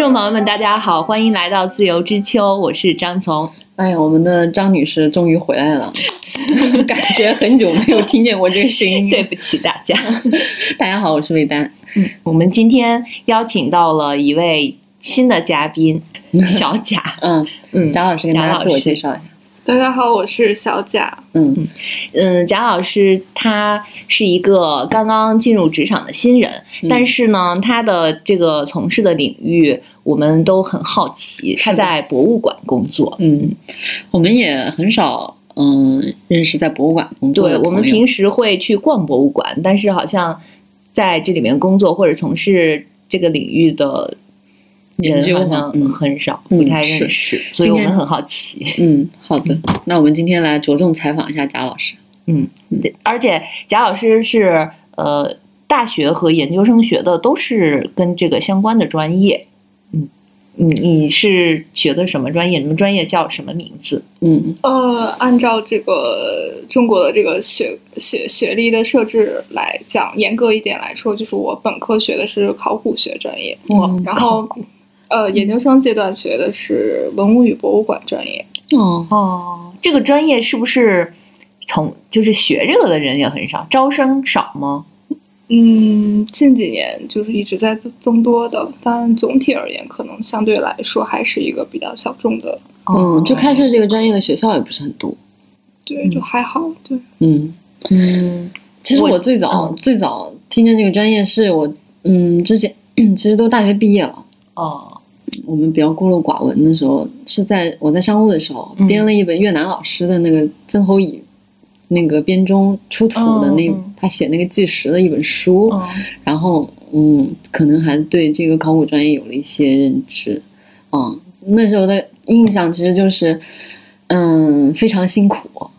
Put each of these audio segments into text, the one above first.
众朋友们，大家好，欢迎来到自由之秋，我是张从。哎呀，我们的张女士终于回来了，感觉很久没有听见过这个声音。对不起大家，大家好，我是魏丹。嗯，我们今天邀请到了一位新的嘉宾 小贾。嗯嗯，贾老师跟大家自我介绍一下。大家好，我是小贾。嗯嗯，贾老师他是一个刚刚进入职场的新人，但是呢，他的这个从事的领域我们都很好奇。他在博物馆工作，嗯，我们也很少嗯认识在博物馆工作对我们平时会去逛博物馆，但是好像在这里面工作或者从事这个领域的。研究好像很少，不太认识，所以我们很好奇。嗯，好的，那我们今天来着重采访一下贾老师。嗯，对，而且贾老师是呃大学和研究生学的都是跟这个相关的专业。嗯，你你是学的什么专业？你们专业叫什么名字？嗯，呃，按照这个中国的这个学学学历的设置来讲，严格一点来说，就是我本科学的是考古学专业，嗯，然后。呃，研究生阶段学的是文物与博物馆专业。哦哦，这个专业是不是从就是学这个的人也很少，招生少吗？嗯，近几年就是一直在增多的，但总体而言，可能相对来说还是一个比较小众的。嗯，就开设这个专业的学校也不是很多。对，就还好。对，嗯嗯，其实我最早最早听见这个专业是我嗯之前 其实都大学毕业了哦。我们比较孤陋寡闻的时候，是在我在商务的时候编了一本越南老师的那个曾侯乙那个编钟出土的那他写那个纪实的一本书，然后嗯，可能还对这个考古专业有了一些认知。嗯，那时候的印象其实就是嗯非常辛苦，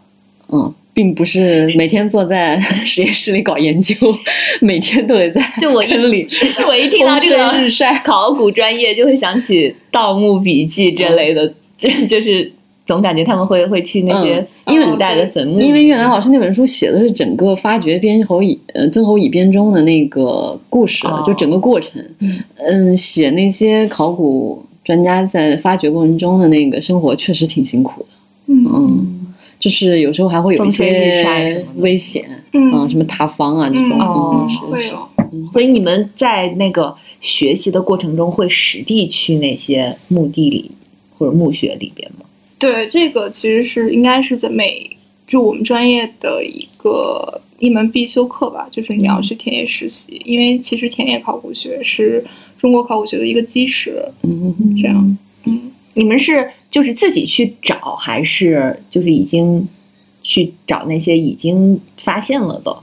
嗯。并不是每天坐在 实验室里搞研究，每天都得在就我一里。我一听到这个日晒考古专业，就会想起《盗墓笔记》这类的，就是总感觉他们会会去那些古代的坟墓。因为越南老师那本书写的是整个发掘边侯乙呃曾侯乙编钟的那个故事，就整个过程。嗯，写那些考古专家在发掘过程中的那个生活，确实挺辛苦的。嗯。就是有时候还会有一些危险，嗯，什么塌方啊这种，会有。所以你们在那个学习的过程中，会实地去那些墓地里或者墓穴里边吗？对，这个其实是应该是在每就我们专业的一个一门必修课吧，就是你要去田野实习，因为其实田野考古学是中国考古学的一个基石。嗯，这样，嗯。你们是就是自己去找，还是就是已经去找那些已经发现了的？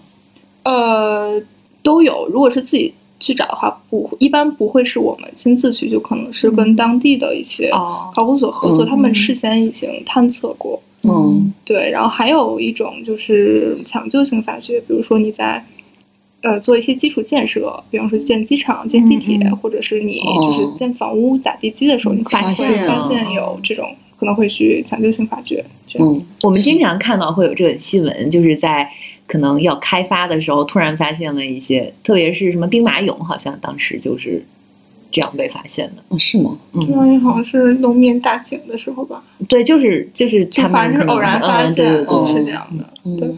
呃，都有。如果是自己去找的话，不一般不会是我们亲自去，就可能是跟当地的一些考古所合作，他们事先已经探测过。嗯，对。然后还有一种就是抢救性发掘，比如说你在。呃，做一些基础建设，比方说建机场、建地铁，或者是你就是建房屋打地基的时候，你发现发现有这种可能会去抢救性发掘。嗯，我们经常看到会有这个新闻，就是在可能要开发的时候，突然发现了一些，特别是什么兵马俑，好像当时就是这样被发现的。哦，是吗？兵马俑好像是农民大井的时候吧？对，就是就是他们就是偶然发现，是这样的。对，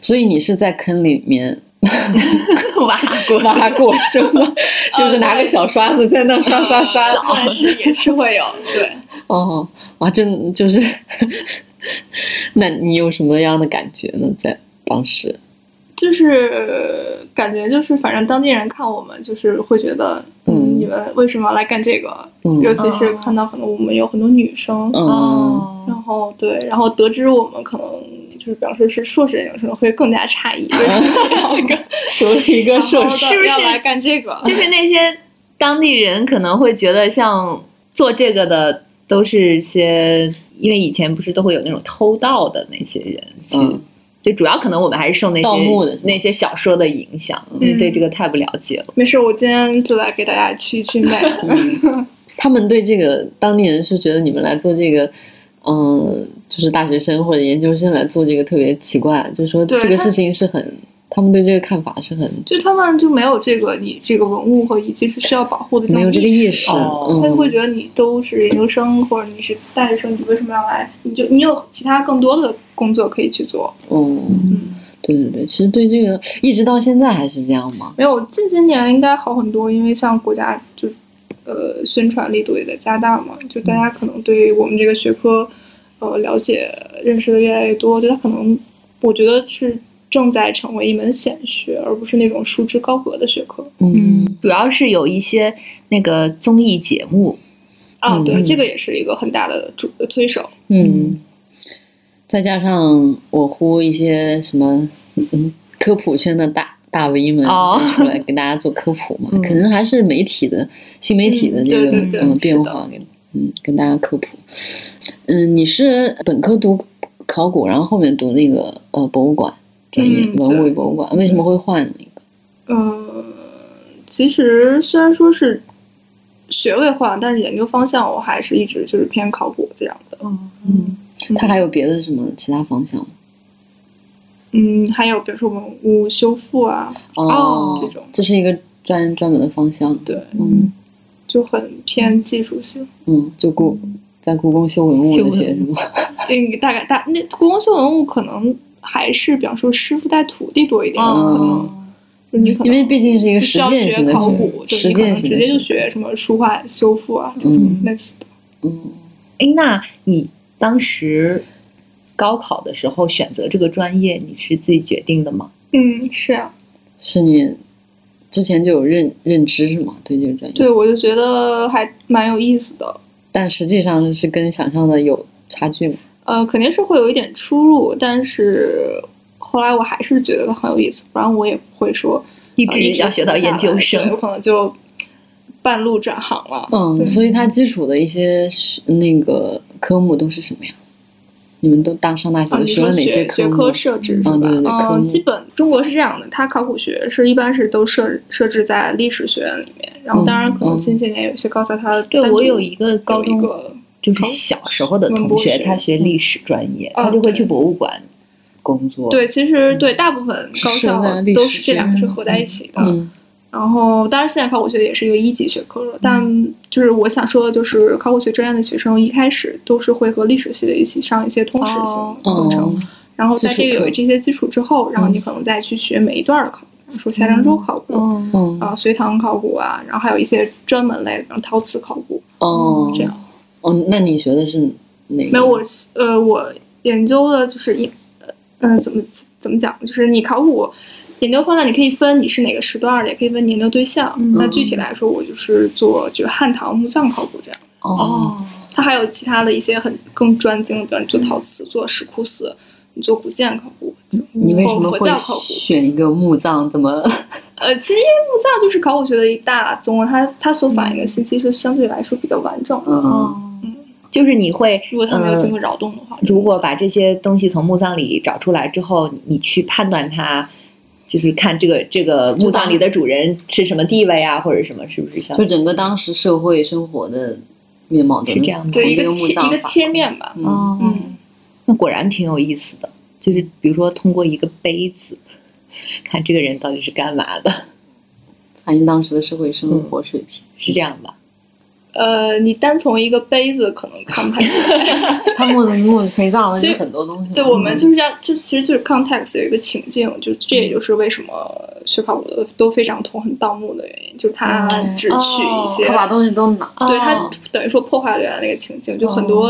所以你是在坑里面。挖过挖过是吗？就是拿个小刷子在那刷刷刷，但是也是会有对。哦，哇，真就是，那你有什么样的感觉呢？在当时，就是感觉就是，反正当地人看我们，就是会觉得，嗯，你们为什么要来干这个？尤其是看到可能我们有很多女生，嗯，然后对，然后得知我们可能。就是表示是硕士研究生会更加诧异，为什么要一个 读一个硕士是不是要来干这个？就是那些当地人可能会觉得，像做这个的都是些，因为以前不是都会有那种偷盗的那些人，嗯，就主要可能我们还是受那些盗墓的那些小说的影响，对这个太不了解了。没事，我今天就来给大家去去卖。他们对这个当地人是觉得你们来做这个。嗯，就是大学生或者研究生来做这个特别奇怪，就是说这个事情是很他们对这个看法是很，就他们就没有这个你这个文物和遗迹是需要保护的没有这个意识，哦他就会觉得你都是研究生或者你是大学生，你为什么要来？你就你有其他更多的工作可以去做。嗯，嗯，对对对，其实对这个一直到现在还是这样吗？没有，近些年应该好很多，因为像国家就呃宣传力度也在加大嘛，就大家可能对于我们这个学科呃了解认识的越来越多，就它可能我觉得是正在成为一门显学，而不是那种束之高阁的学科。嗯，主要是有一些那个综艺节目，啊，对，嗯这个也是一个很大的主推手。嗯，再加上我呼一些什么科普圈的大大 V 们出来给大家做科普嘛，嗯可能还是媒体的新媒体的嗯这个对对对嗯变化给嗯跟大家科普。嗯，你是本科读考古，然后后面读那个呃博物馆专业，嗯文物与博物馆，为什么会换那个？嗯，其实虽然说是学位换，但是研究方向我还是一直就是偏考古这样的。嗯嗯，它还有别的什么其他方向吗？嗯，还有比如说文物修复啊，哦，这种这是一个专专门的方向。对，嗯就很偏技术性。嗯，就故在故宫修文物那些是吗？嗯，大概大那故宫修文物可能还是比方说师傅带徒弟多一点，可能你因为毕竟是一个实践型的学考古，对实践型的直接就学学什么书画修复啊嗯类似的。嗯，哎，那你当时高考的时候选择这个专业，你是自己决定的吗？嗯，是啊，是你之前就有认认知是吗？对这个专业？对，我就觉得还蛮有意思的。但实际上是跟想象的有差距吗？呃，肯定是会有一点出入，但是后来我还是觉得它很有意思，不然我也不会说一直要学到研究生有。可能就半路转行了。嗯，所以它基础的一些是那个科目都是什么呀？你们都大上大学学了哪些？学科设置是吧？嗯对对对科目嗯，基本中国是这样的，它考古学是一般是都设设置在历史学院里面，然后当然可能嗯近些年有些高校它对我有一个高一中个就是小时候的同学，他学历史专业，他就会去博物馆工作。对，其实对大部分高校都是这两个是合在一起的。嗯然后，当然，现在考古学也是一个一级学科了，但就是我想说的，就是考古学专业的学生一开始都是会和历史系的一起上一些通识性的课程，哦，然后在这个有这些基础之后，然后你嗯可能再去学每一段的考说夏商周考古。嗯，嗯啊，隋唐考古啊，然后还有一些专门类的，比如陶瓷考古，哦，这样。哦，那你学的是哪个？没有我呃，我研究的就是一呃嗯、怎么怎么讲，就是你考古研究方向，你可以分你是哪个时段的，也可以分你研究对象。嗯那具体来说，我就是做就是汉唐墓葬考古这样。哦，它还有其他的一些很更专精的，比如你做陶瓷、做石窟寺，你做古建考古，你为什么会。选一个墓葬？怎么？呃，其实因为墓葬就是考古学的一大宗，它它所反映的信息是相对来说比较完整的。嗯，嗯，就是你会，如果它没有呃经过扰动的话，如果把这些东西从墓葬里找出来之后，你去判断它，就是看这个这个墓葬里的主人是什么地位啊，或者什么，是不是像就整个当时社会生活的面貌都是这样的对一个切一个切面吧。嗯哦，嗯，那果然挺有意思的。就是比如说通过一个杯子，看这个人到底是干嘛的，反映当时的社会生活水平。是这样吧？呃，你单从一个杯子可能看不太出来。他墓的墓陪葬的所以就很多东西嘛。对，我们就是要，就其实就是 context 有一个情境，就这也就是为什么学考古的都非常痛恨盗墓的原因，就是他哦只取一些，他把东西都拿。对他哦等于说破坏了原来那个情境，就很多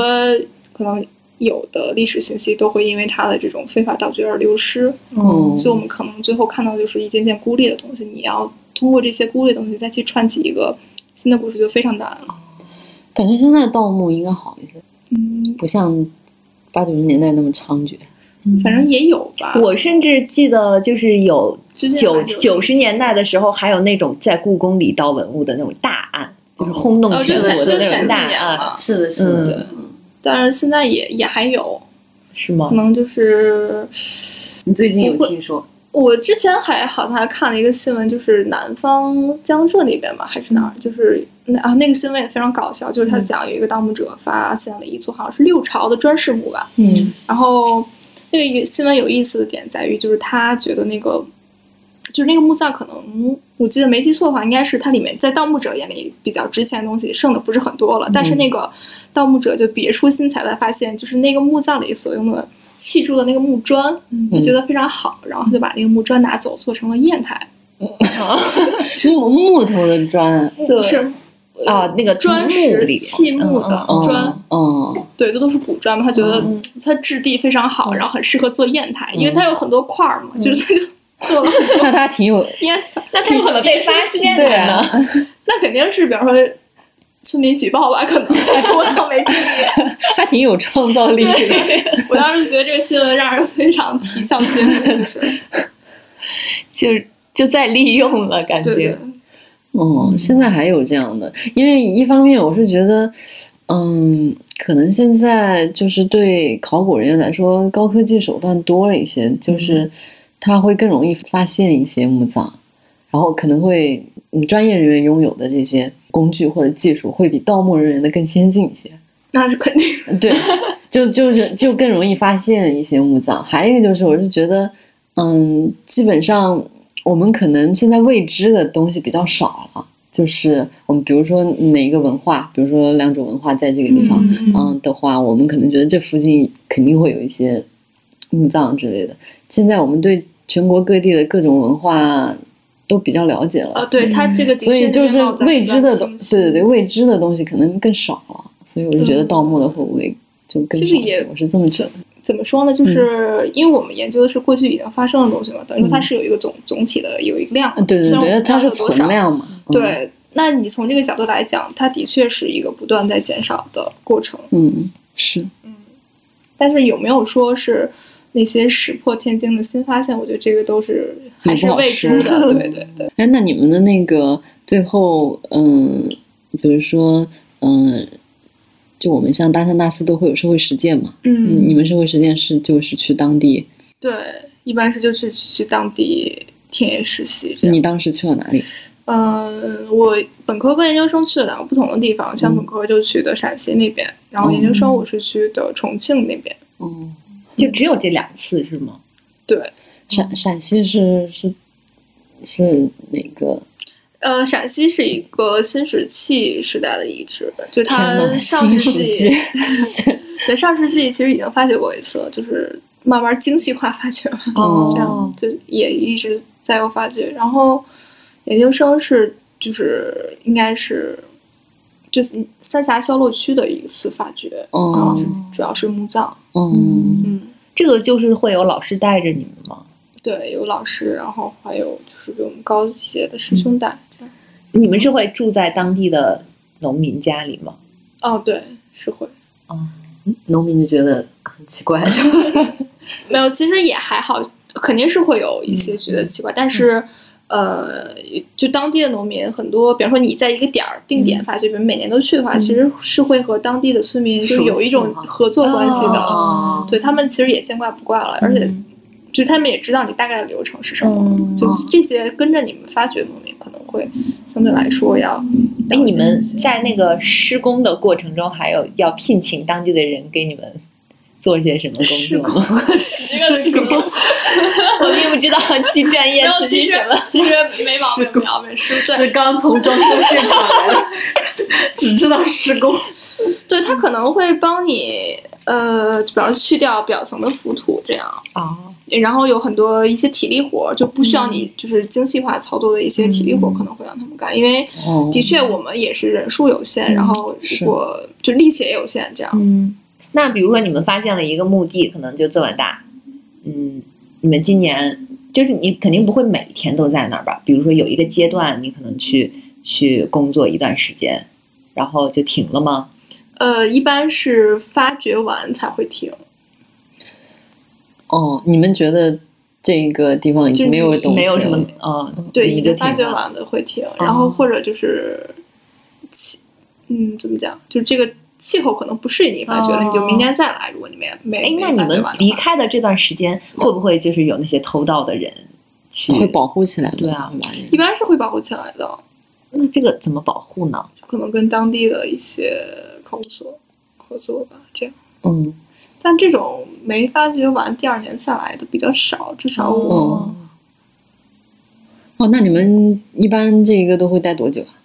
可能有的历史信息都会因为它的这种非法盗掘而流失，嗯所以我们可能最后看到的就是一件件孤立的东西，你要通过这些孤立的东西再去串起一个新的故事，就非常难了。感觉现在盗墓应该好一些，嗯，不像八九十年代那么猖獗。反正也有吧。我甚至记得，就是有九九十年代的时候，还有那种在故宫里盗文物的那种大案，就是轰动呃，全国的那种大案，是的，是的对但是现在也也还有，是吗？可？能就是你最近有听说？我之前还好像还看了一个新闻，就是南方江浙那边吧，还是哪儿，就是那啊那个新闻也非常搞笑，就是他讲有一个盗墓者发现了一座好像是六朝的砖室墓吧，嗯。然后那个新闻有意思的点在于，就是他觉得那个是，就是那个墓葬可能我记得没记错的话，应该是它里面在盗墓者眼里比较值钱的东西剩的不是很多了，但是那个盗墓者就别出心裁的发现，就是那个墓葬里所用的砌筑的那个木砖，他觉得非常好，然后他就把那个木砖拿走做成了砚台。木木头的砖，是啊，那个砖石砌木的砖，嗯，对，这都是古砖嘛。他觉得它质地非常好，然后很适合做砚台，因为它有很多块儿嘛，就是做了。那他挺有那他有可能被发现对啊？那肯定是，比方说村民举报吧，可能 我倒没注意。他挺有创造力的。我当时觉得这个新闻让人非常啼笑皆非，就是。就在利用了，感觉。哦，现在还有这样的，因为一方面我是觉得，嗯，可能现在就是对考古人员来说，高科技手段多了一些，就是他会更容易发现一些墓葬，然后可能会，嗯，专业人员拥有的这些工具或者技术会比盗墓人员的更先进一些。那是肯定。对，就就是就更容易发现一些墓葬。还有一个就是，我是觉得，嗯，基本上。我们可能现在未知的东西比较少了，就是我们比如说哪一个文化，比如说良渚文化在这个地方，嗯的话，我们可能觉得这附近肯定会有一些墓葬之类的。现在我们对全国各地的各种文化都比较了解了，啊，对它这个，所以就是未知的东，对对对，未知的东西可能更少了，所以我就觉得盗墓的会不会就更少？我是这么觉得。怎么说呢？就是因为我们研究的是过去已经发生的东西嘛，等于说它是有一个总总体的有一个量，对对对，它是存量嘛。对，那你从这个角度来讲，它的确是一个不断在减少的过程。嗯，是。嗯，但是有没有说是那些石破天惊的新发现？我觉得这个都是还是未知的。对对对。哎，那你们的那个最后，嗯，比如说，嗯。就我们像大三、大四都会有社会实践嘛，嗯，你们社会实践是就是去当地，对，一般是就是去当地田野实习。你当时去了哪里？嗯，我本科跟研究生去了两个不同的地方，像本科就去的陕西那边，然后研究生我是去的重庆那边。哦，就只有这两次是吗？对，陕陕西是是是哪个？呃，陕西是一个新石器时代的遗址，就它上世纪，对上世纪其实已经发掘过一次，就是慢慢精细化发掘嘛，这样就也一直在有发掘。然后研究生是就是应该是就是三峡销洛区的一次发掘，然后是主要是墓葬。嗯嗯，这个就是会有老师带着你们吗？对，有老师，然后还有就是比我们高一些的师兄带。你们是会住在当地的农民家里吗？哦，对，是会。哦，农民就觉得很奇怪，没有，其实也还好，肯定是会有一些觉得奇怪，但是，呃，就当地的农民很多，比方说你在一个点儿定点发掘，比如每年都去的话，其实是会和当地的村民就有一种合作关系的，对他们其实也见怪不怪了，而且。就他们也知道你大概的流程是什么，就这些跟着你们发掘的农民可能会相对来说要。哎，你们在那个施工的过程中，还有要聘请当地的人给你们做些什么工作吗？施工，我并不知道其专业其实其实没毛病，没毛病，是是刚从装修现场来的，只知道施工。对他可能会帮你，呃，比方去掉表层的浮土这样。啊。然后有很多一些体力活，就不需要你就是精细化操作的一些体力活，可能会让他们干，因为的确我们也是人数有限，然后如果就力气也有限，这样。嗯，那比如说你们发现了一个墓地，可能就这么大，嗯，你们今年就是你肯定不会每天都在那儿吧？比如说有一个阶段，你可能去去工作一段时间，然后就停了吗？呃，一般是发掘完才会停。哦，你们觉得这个地方已经没有东西没有什么啊？对，已经发掘完的会停，然后或者就是气，嗯，怎么讲？就这个气候可能不适应你发掘了，你就明年再来。如果你没没哎，那你们离开的这段时间会不会就是有那些偷盗的人去会保护起来？对啊，一般是会保护起来的。那这个怎么保护呢？可能跟当地的一些考古所合作吧，这样。嗯。但这种没发掘完，第二年再来的比较少，至少我哦，那你们一般这个都会待多久啊？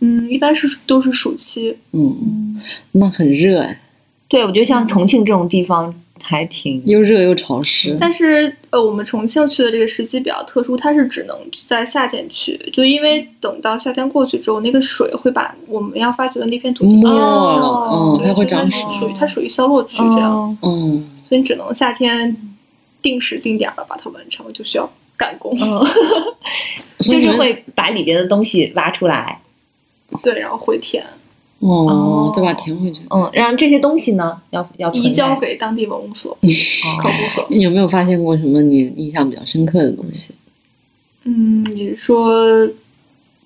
嗯，一般是都是暑期。嗯，那很热哎。对，我觉得像重庆这种地方还挺又热又潮湿。但是呃，我们重庆去的这个时期比较特殊，它是只能在夏天去，就因为等到夏天过去之后，那个水会把我们要发掘的那片土地没了，嗯，它会长水，属于它属于消落区这样。嗯，所以你只能夏天定时定点的把它完成，就需要赶工，就是会把里边的东西挖出来。对，然后回填。哦，再把填回去。嗯，然后这些东西呢，要要移交给当地文物所、考古所。你有没有发现过什么你印象比较深刻的东西？嗯，你是说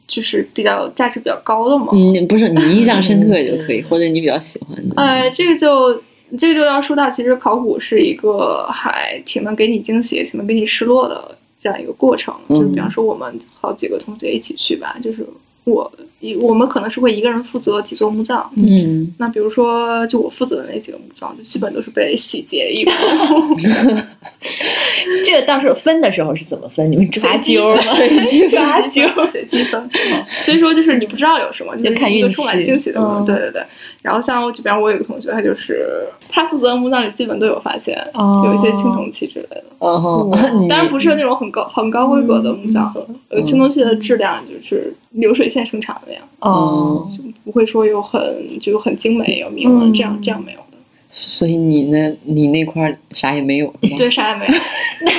就是比较价值比较高的吗？嗯，不是，你印象深刻就可以，或者你比较喜欢的。哎，这个就这个就要说到，其实考古是一个还挺能给你惊喜，挺能给你失落的这样一个过程。就比方说，我们好几个同学一起去吧，就是。我一我们可能是会一个人负责几座墓葬，嗯，那比如说就我负责的那几个墓葬，就基本都是被洗劫一空。这到时候分的时候是怎么分？你们 抓阄随机抓阄，随机分。所以说就是你不知道有什么，就是看一个充满惊喜的。对对对。然后像我这边，我有个同学，他就是他负责的墓葬里基本都有发现，有一些青铜器之类的。哦，当然不是那种很高很高规格的墓葬，青铜器的质量就是流水线生产的那样。哦，就不会说有很就很精美有铭文这样这样没有。所以你那，你那块啥也没有，对，啥也没有。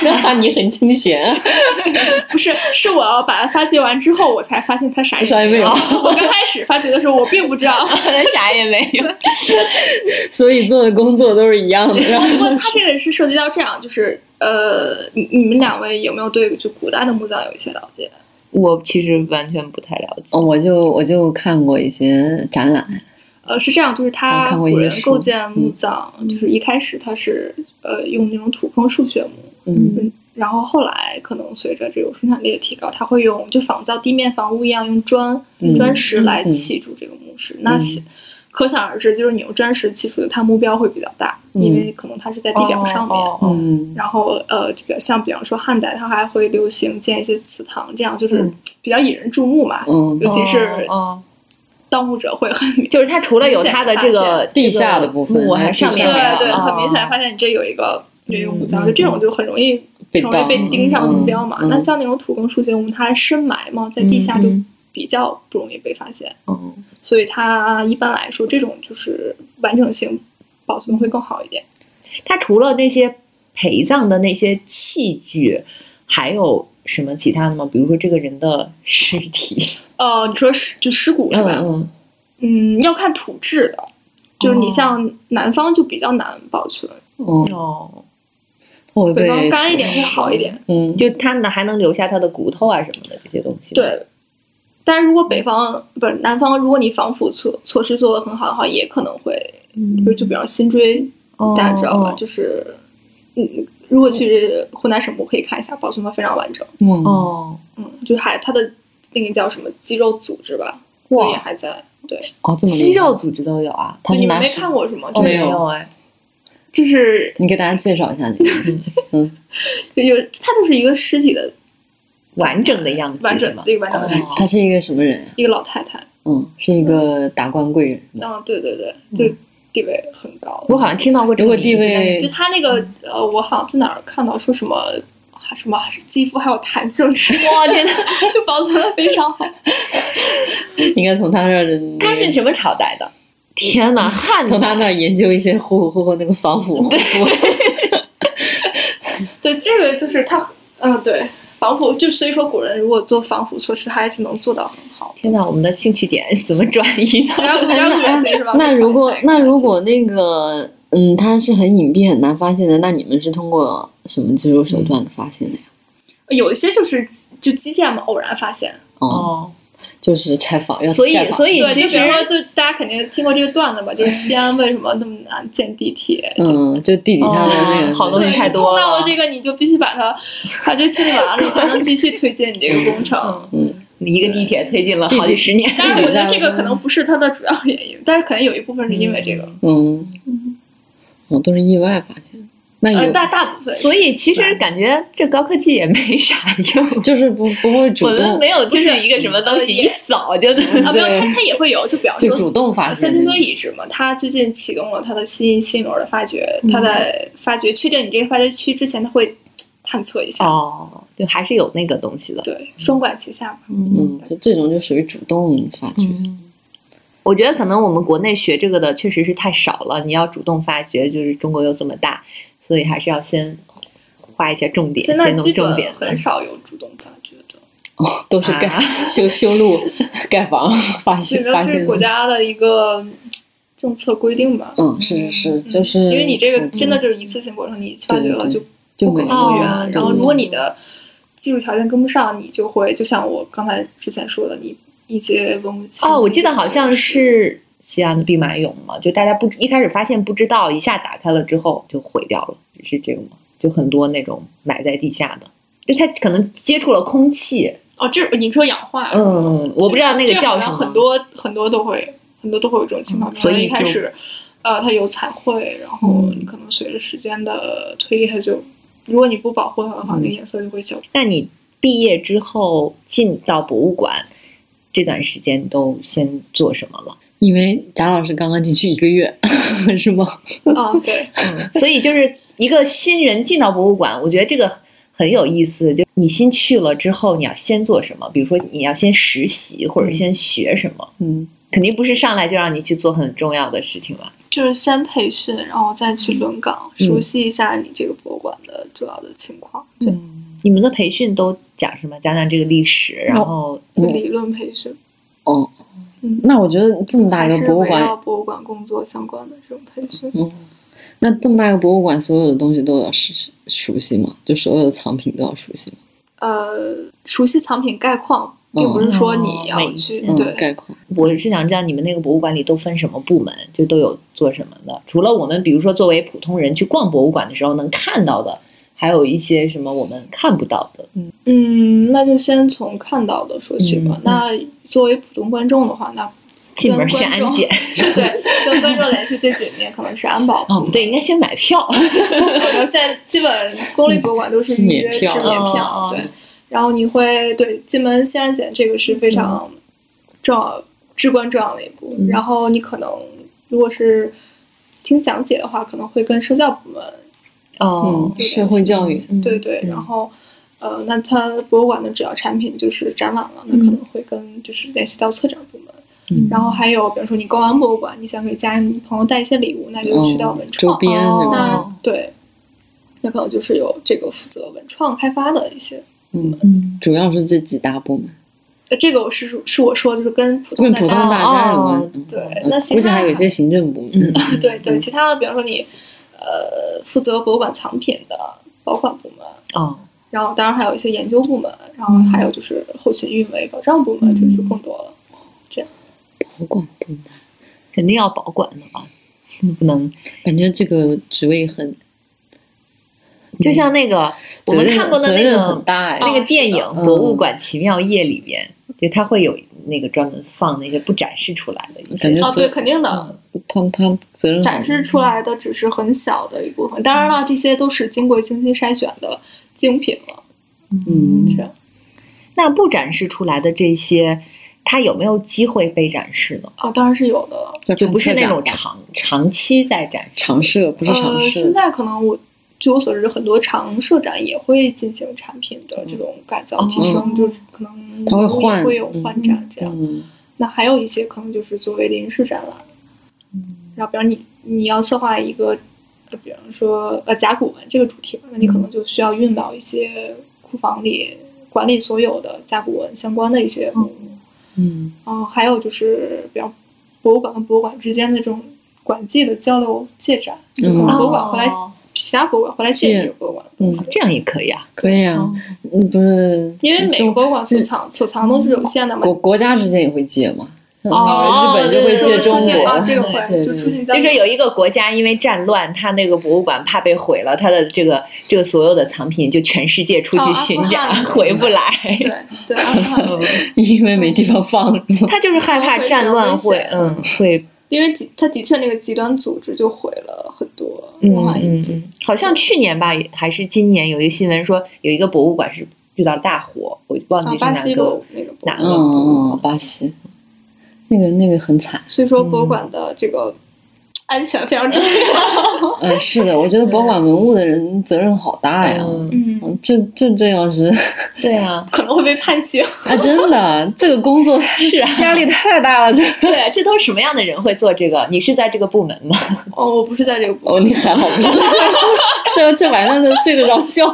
那 你很清闲。啊 不是，是我要把它发掘完之后，我才发现它啥也没有。我刚开始发掘的时候，我并不知道它啥也没有。所以做的工作都是一样的。不过它这个是涉及到这样，就是呃，你你们两位有没有对就古代的墓葬有一些了解？我其实完全不太了解。哦，我就我就看过一些展览。呃，是这样，就是他古人构建墓葬，就是一开始他是呃用那种土坑竖穴墓，嗯，然后后来可能随着这种生产力的提高，他会用就仿造地面房屋一样，用砖砖石来砌筑这个墓室。那可想而知，就是你用砖石砌出的，它目标会比较大，因为可能它是在地表上面。嗯，然后呃，比较像比方说汉代，它还会流行建一些祠堂，这样就是比较引人注目嘛。嗯，尤其是盗墓者会很，就是他除了有他的这个地下的部分，还上面对对，很明显发现你这有一个有一个墓葬，就这种就很容易成为被盯上的目标嘛。那像那种土坑竖穴墓，它深埋嘛，在地下就比较不容易被发现。嗯，所以它一般来说，这种就是完整性保存会更好一点。它除了那些陪葬的那些器具，还有什么其他的吗？比如说这个人的尸体。哦，你说尸就尸骨是吧？嗯嗯，要看土质的，就是你像南方就比较难保存。哦，北方干一点会好一点。嗯，就它呢还能留下它的骨头啊什么的这些东西。对，但是如果北方不是南方，如果你防腐措措施做的很好的话，也可能会，嗯就就比方新追，大家知道吧？就是嗯，如果去湖南省博可以看一下，保存的非常完整。哦，嗯，就还它的。那个叫什么肌肉组织吧，哇，也还在。对，哦，这么肌肉组织都有啊？你们没看过是吗？没有哎，就是你给大家介绍一下这个，嗯，有它就是一个尸体的完整的样子，完整的一个完整的。他是一个什么人？一个老太太。嗯，是一个达官贵人。嗯，对对对，就地位很高。我好像听到过，如果地位，就他那个呃，我好像在哪儿看到说什么。什么肌肤还有弹性值？哇天呐，就保存的非常好。应该从他那儿的。他是什么朝代的？天呐，汉从他那儿研究一些呼呼呼那个防腐。对，对，这个就是他，嗯，对，防腐就所以说古人如果做防腐措施，还是能做到很好。天哪，我们的兴趣点怎么转移呢？那如果那如果那个。嗯，它是很隐蔽、很难发现的。那你们是通过什么技术手段发现的呀？有一些就是就基建嘛，偶然发现。哦，就是拆房要所以所以就比如说，就大家肯定听过这个段子吧？就是西安为什么那么难建地铁？嗯，就地底下的那个好东西太多了。碰到了这个，你就必须把它把这清理完了，才能继续推进你这个工程。嗯，一个地铁推进了好几十年。但是我觉得这个可能不是它的主要原因，但是可能有一部分是因为这个。嗯。哦，都是意外发现。呃，那有大大部分。所以其实感觉这高科技也没 啥用，就是不不会主我们动没有就是是一个什么东西一扫就能啊，没有，对它它也会有，就比方说就主动发现三星堆遗址嘛，它最近启动了它的新新一轮的发掘，它在发掘确定你这个发掘区之前，它会探测一下，哦，就还是有那个东西的。对，双管齐下嘛。嗯，就这种就属于主动发掘。嗯，我觉得可能我们国内学这个的确实是太少了。你要主动发掘，就是中国又这么大，所以还是要先画一下重点，现在先弄基本重点。很少有主动发掘的，哦，都是盖、啊 修修路、盖房、发这现个这是发现国家的一个政策规定吧。嗯，是是是，嗯就是因为你这个嗯真的就是一次性过程，你发掘了就不可就没哦复原。然后，如果你的技术条件跟不上，你就会就像我刚才之前说的，你一些文物哦，我记得好像是是西安的兵马俑嘛，就大家不一开始发现不知道，一下打开了之后就毁掉了，是这个吗？就很多那种埋在地下的，就它可能接触了空气，哦，这你说氧化，嗯，我不知道那个叫什么，很多很多都会很多都会有这种情况，嗯所以一开始，呃，它有彩绘，然后嗯你可能随着时间的推移，它就如果你不保护它的话，嗯那个颜色就会消失。那你毕业之后进到博物馆这段时间都先做什么了？因为贾老师刚刚进去一个月，是吗？啊，对，嗯，所以就是一个新人进到博物馆，我觉得这个很有意思。就你新去了之后，你要先做什么？比如说你要先实习，或者先学什么？嗯，肯定不是上来就让你去做很重要的事情吧？就是先培训，然后再去轮岗，嗯熟悉一下你这个博物馆的主要的情况，对，你们的培训都讲什么？讲讲这个历史，然后嗯理论培训，哦，嗯，那我觉得这么大一个博物馆，博物馆工作相关的这种培训。嗯，那这么大一个博物馆，所有的东西都要熟熟悉吗？就所有的藏品都要熟悉吗？呃，熟悉藏品概况，并不是说你要哦去、嗯，对。概况。我是想知道你们那个博物馆里都分什么部门，就都有做什么的？除了我们，比如说作为普通人去逛博物馆的时候能看到的，还有一些什么我们看不到的。嗯，那就先从看到的说起吧。嗯那作为普通观众的话，那进门跟观众先安检。对，跟观众联系最紧密可能是安保部哦，不对，应该先买票。然后现在基本公立博物馆都是预约制免票对。然后你会对进门先安检，这个是非常重要、至关重要的一步。嗯然后你可能如果是听讲解的话，可能会跟社教部门，哦嗯，社会教育，嗯对对。嗯然后呃，那它博物馆的主要产品就是展览了，那可能会跟就是联系到策展部门。嗯然后还有比如说你逛完博物馆，你想给家人朋友带一些礼物，那就去到文嗯周创。边？那对，那可能就是有这个负责文创开发的一些。嗯，嗯，主要是这几大部门，呃，这个我是是我说，就是跟普通跟普通大大家有关对嗯那其他还有一些行政部门。嗯 对对，嗯其他的，比方说你呃负责博物馆藏品的保管部门，哦，然后当然还有一些研究部门，然后还有就是后勤运维保障部门，就更多了。这样保管部门，肯定要保管的吧？不能感觉这个职位很，就像那个我们看过的那个大哎。那个电影嗯《博物馆奇妙夜》里边，就它会有那个专门放那些不展示出来的一些感觉哦，对，肯定的，他他责任展示出来的只是很小的一部分，当然了，这些都是经过精心筛选的精品了。嗯这样，那不展示出来的这些，它有没有机会被展示呢？哦，当然是有的了。就不是那种长长期在展示。常设，不是常呃，设现。在可能我据我所知，很多长设展也会进行产品的这种改造、哦提升，就是可能它会换也会有换展这样。嗯那还有一些可能就是作为临时展览，嗯然后比如你你要策划一个，呃比方说呃甲骨文这个主题吧，那你可能就需要运到一些库房里管理所有的甲骨文相关的一些文物。嗯然后还有就是，比方博物馆和博物馆之间的这种馆际的交流借展，就可能博物馆回来，哦其他博物馆回来借借这个博物馆。嗯这样也可以啊。可以啊，嗯不是，因为每个博物馆所藏所藏的东西是有限的嘛。国国家之间也会借嘛。那哦日本就会借中国，出境啊，这个会 对对就出境交就是有一个国家因为战乱，他那个博物馆怕被毁了，他的这个这个所有的藏品就全世界出去哦阿富巡展，汗回不来。对对，因为没地方放，他就是害怕战乱会嗯会因为的他的确那个极端组织就毁了很多嗯文化遗迹。嗯嗯，好像去年吧，还是今年有一个新闻说有一个博物馆是遇到大火，我忘啊，记是哪个巴西有那个博物馆，嗯嗯嗯，巴西，那个那个很惨。所以说博物馆的这个安全非常重要。嗯，是的，我觉得保管文物的人责任好大呀。嗯，嗯，嗯这这这要是 对啊，可能会被判刑。啊，真的，这个工作是啊，压力太大了。这对啊，这都是什么样的人会做这个？你是在这个部门吗？哦，我不是在这个部哦，门。你还好不是？这这晚上都睡得着觉？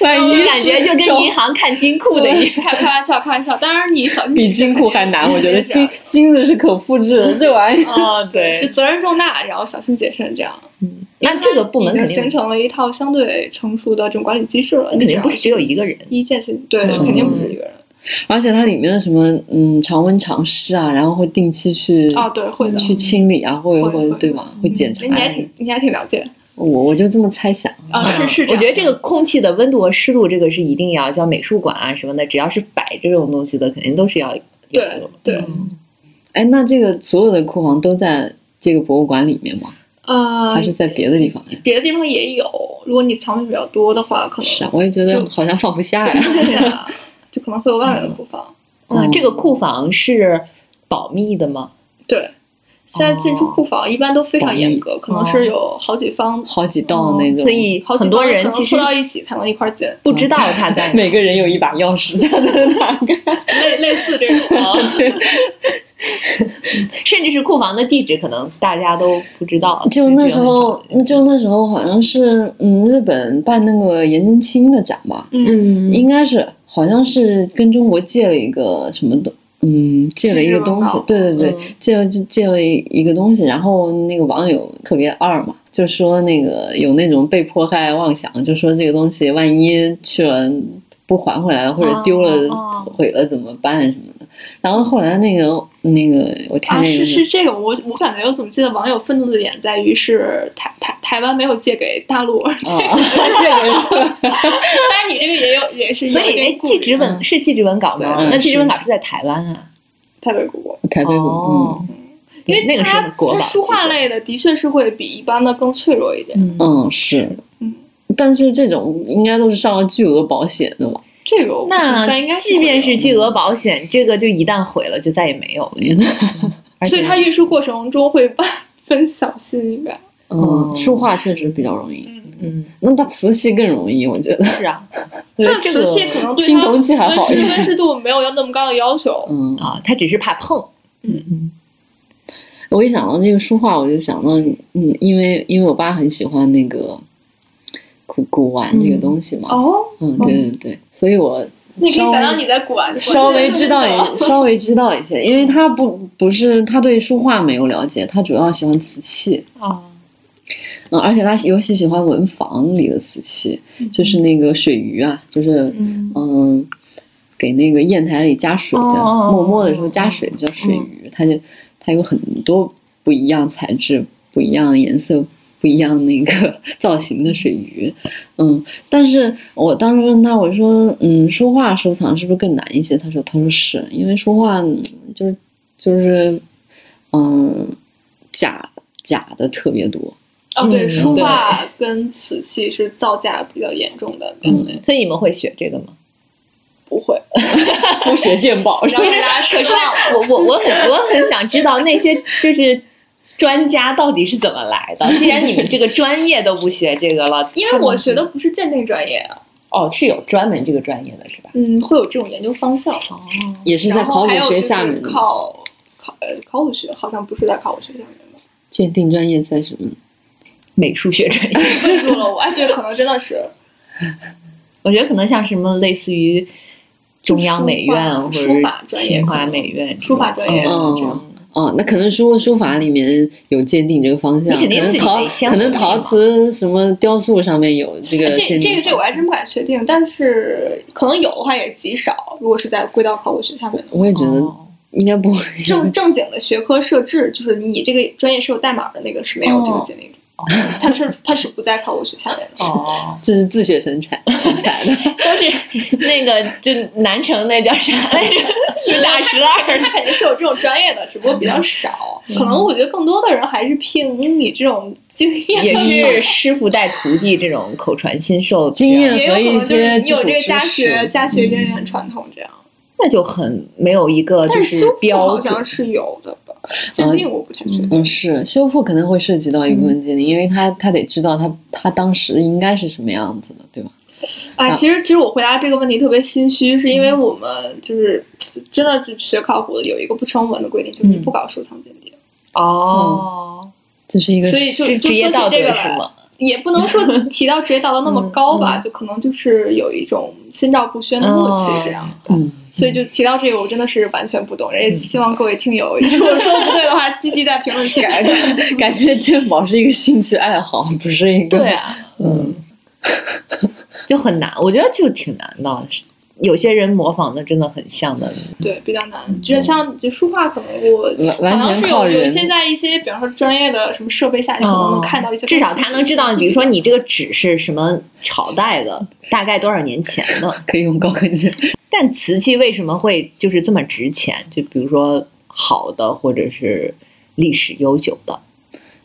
万一感觉就跟银行看金库的一样。开开玩笑，开玩笑。当然你小心比金库还难，我觉得金金子是可复制的，这玩意儿。哦，就对，责任重大，然后小心谨慎，这样。嗯那这个部门形成了一套相对成熟的这种管理机制了。肯定不是只有一个人。一件事情，对，嗯肯定不是一个人。而且它里面的什么嗯常温常湿啊，然后会定期去哦，对，会的。去清理啊，会会会对吧？会检查你。还挺，你还挺了解我我就这么猜想。啊，是是。我觉得这个空气的温度和湿度，这个是一定要，像美术馆啊什么的，只要是摆这种东西的，肯定都是要有对。对嗯哎，那这个所有的库房都在这个博物馆里面吗？呃还，是在别的地方呀？别的地方也有。如果你藏品比较多的话，可能是啊，我也觉得好像放不下呀。对啊就可能会有外面的库房。啊，嗯这个库房是保密的吗？对，现在进出库房一般都非常严格，可能是有好几方，好几道那种，所以好几很多人其实凑到一起才能一块儿进，不知道他在哪 每个人有一把钥匙，这样子打开。类类似这种。哦 甚至是库房的地址，可能大家都不知道。就那时候就那时候好像是嗯，日本办那个颜真卿的展吧，嗯，嗯，应该是好像是跟中国借了一个什么东，嗯，借了一个东西对对对，嗯。借了借了一个东西，然后那个网友特别二嘛，就说那个有那种被迫害妄想，就说这个东西万一去了不还回来了，或者丢了、毁了怎么办什么的。然后后来那个那个我看啊，那个、是是这个，我我感觉我怎么记得网友愤怒的点在于是台台台湾没有借给大陆，而借给 啊，这个但是你这个也有也是有所以哎一点，顾虑纪实文是纪实文稿吗？对嗯那纪实是文稿是在台湾啊？台北故宫，台北哦嗯，因为那个是它国宝它书画类的的确是会比一般的更脆弱一点。嗯嗯是，嗯，但是这种应该都是上了巨额保险的嘛。这个我不知道但应该那即便是巨额保险，这个就一旦毁了，就再也没有了 所以它运输过程中会万分小心，应该。嗯，哦书画确实比较容易，嗯，嗯，那它瓷器更容易，我觉得。是啊，我觉得它这个瓷器可能对青铜器还好一温些湿温湿度没有要那么高的要求。嗯，啊，他只是怕碰。嗯嗯我一想到这个书画，我就想到，嗯，因为因为我爸很喜欢那个古古玩这个东西嘛，哦，嗯，对对对，所以我你可以讲讲你在古玩。稍微知道一 稍微知道一些，因为他不不是他对书画没有了解，他主要喜欢瓷器，哦，嗯，而且他尤其喜欢文房里的瓷器，就是那个水鱼啊，就是嗯。嗯，给那个砚台里加水的，磨墨的时候加水叫水鱼，它就它有很多不一样材质、不一样颜色、不一样那个造型的水鱼，嗯，但是我当时问他，我说，嗯，书画收藏是不是更难一些？他说，他说是因为书画嗯就是就是嗯假假的特别多，哦，对，嗯书画跟瓷器是造假比较严重的两类，所以你们会学这个吗？不会。不学鉴宝是吧 让大家失望了。我我我很我很想知道那些就是专家到底是怎么来的。既然你们这个专业都不学这个了，因为我学的不是鉴定专业啊，哦是有专门这个专业的是吧？嗯，会有这种研究方向。哦，也是在考古学下面的考考呃考古学，好像不是在考古学下面的。鉴定专业在什么？美术学专业，记住了我，哎，对，可能真的是 我觉得可能像什么类似于中央美院或者书法是专业清华美院书法专业嗯这样哦，那可能书书法里面有鉴定这个方向，肯定是可能陶可能陶瓷什么雕塑上面有这个这鉴定这个这个我还真不敢确定，但是可能有的话也极少。如果是在归到考古学下面的话，我也觉得哦应该不会。正正经的学科设置，就是你这个专业是有代码的那个是没有这个鉴定的，哦它是它是不在考古学下面的。哦，这是自学生产生产的，都是那个就南城那叫啥来着？大十二。他肯定是有这种专业的，只不过比较少。可能我觉得更多的人还是凭你这种经验，也是师傅带徒弟这种口传心授经验和一些你有这个家学家学渊源传统这样。那就很没有一个就是标好像是有的吧？鉴定我不太确定。嗯，是修复可能会涉及到一部分鉴定，因为他他得知道他他当时应该是什么样子的，对吧？啊，其实其实我回答这个问题特别心虚，是因为我们就是真的是学考古的有一个不成文的规定，就是你不搞收藏鉴定。哦，这是一个所以就就说起这个来？也不能说 提到职业道德那么高吧，就可能就是有一种心照不宣的默契这样。嗯。所以就提到这个，我真的是完全不懂，也希望各位听友，如果说的不对的话，积极在评论区改改。感觉鉴宝是一个兴趣爱好，不是一个。对啊，嗯，就很难，我觉得就挺难的。有些人模仿的真的很像的，对，比较难。就像就书画，可能我好像是有有些在一些，比方说专业的什么设备下，你可能能看到一些。至少他能知道，比如说你这个纸是什么朝代的，大概多少年前的，可以用高科技。但瓷器为什么会就是这么值钱？就比如说好的，或者是历史悠久的，